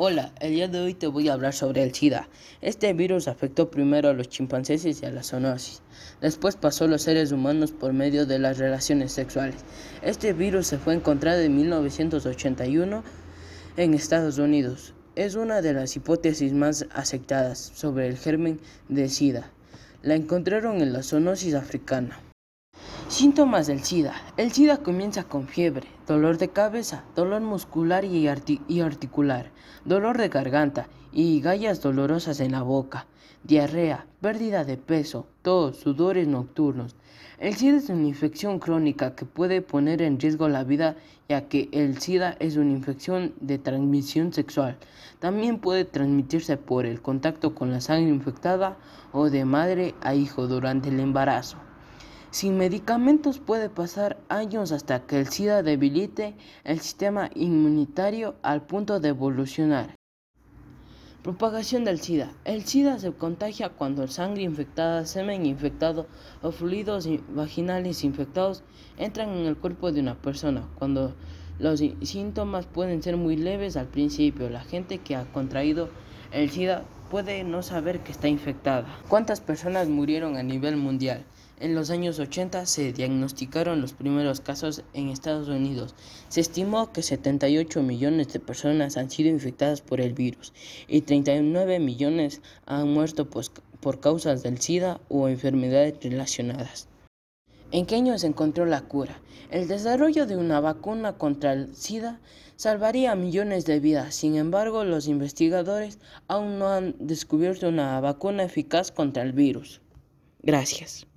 Hola, el día de hoy te voy a hablar sobre el SIDA. Este virus afectó primero a los chimpancés y a la zoonosis. Después pasó a los seres humanos por medio de las relaciones sexuales. Este virus se fue encontrado en 1981 en Estados Unidos. Es una de las hipótesis más aceptadas sobre el germen de SIDA. La encontraron en la zoonosis africana. Síntomas del SIDA. El SIDA comienza con fiebre, dolor de cabeza, dolor muscular y, articular, dolor de garganta y gallas dolorosas en la boca, diarrea, pérdida de peso, tos, sudores nocturnos. El SIDA es una infección crónica que puede poner en riesgo la vida ya que el SIDA es una infección de transmisión sexual. También puede transmitirse por el contacto con la sangre infectada o de madre a hijo durante el embarazo. Sin medicamentos puede pasar años hasta que el SIDA debilite el sistema inmunitario al punto de evolucionar. Propagación del SIDA. El SIDA se contagia cuando sangre infectada, semen infectado o fluidos vaginales infectados entran en el cuerpo de una persona. Cuando los síntomas pueden ser muy leves al principio, la gente que ha contraído el SIDA puede no saber que está infectada. ¿Cuántas personas murieron a nivel mundial? En los años 80 se diagnosticaron los primeros casos en Estados Unidos. Se estimó que 78 millones de personas han sido infectadas por el virus y 39 millones han muerto por causas del SIDA o enfermedades relacionadas. ¿En año se encontró la cura? El desarrollo de una vacuna contra el SIDA salvaría millones de vidas. Sin embargo, los investigadores aún no han descubierto una vacuna eficaz contra el virus. Gracias.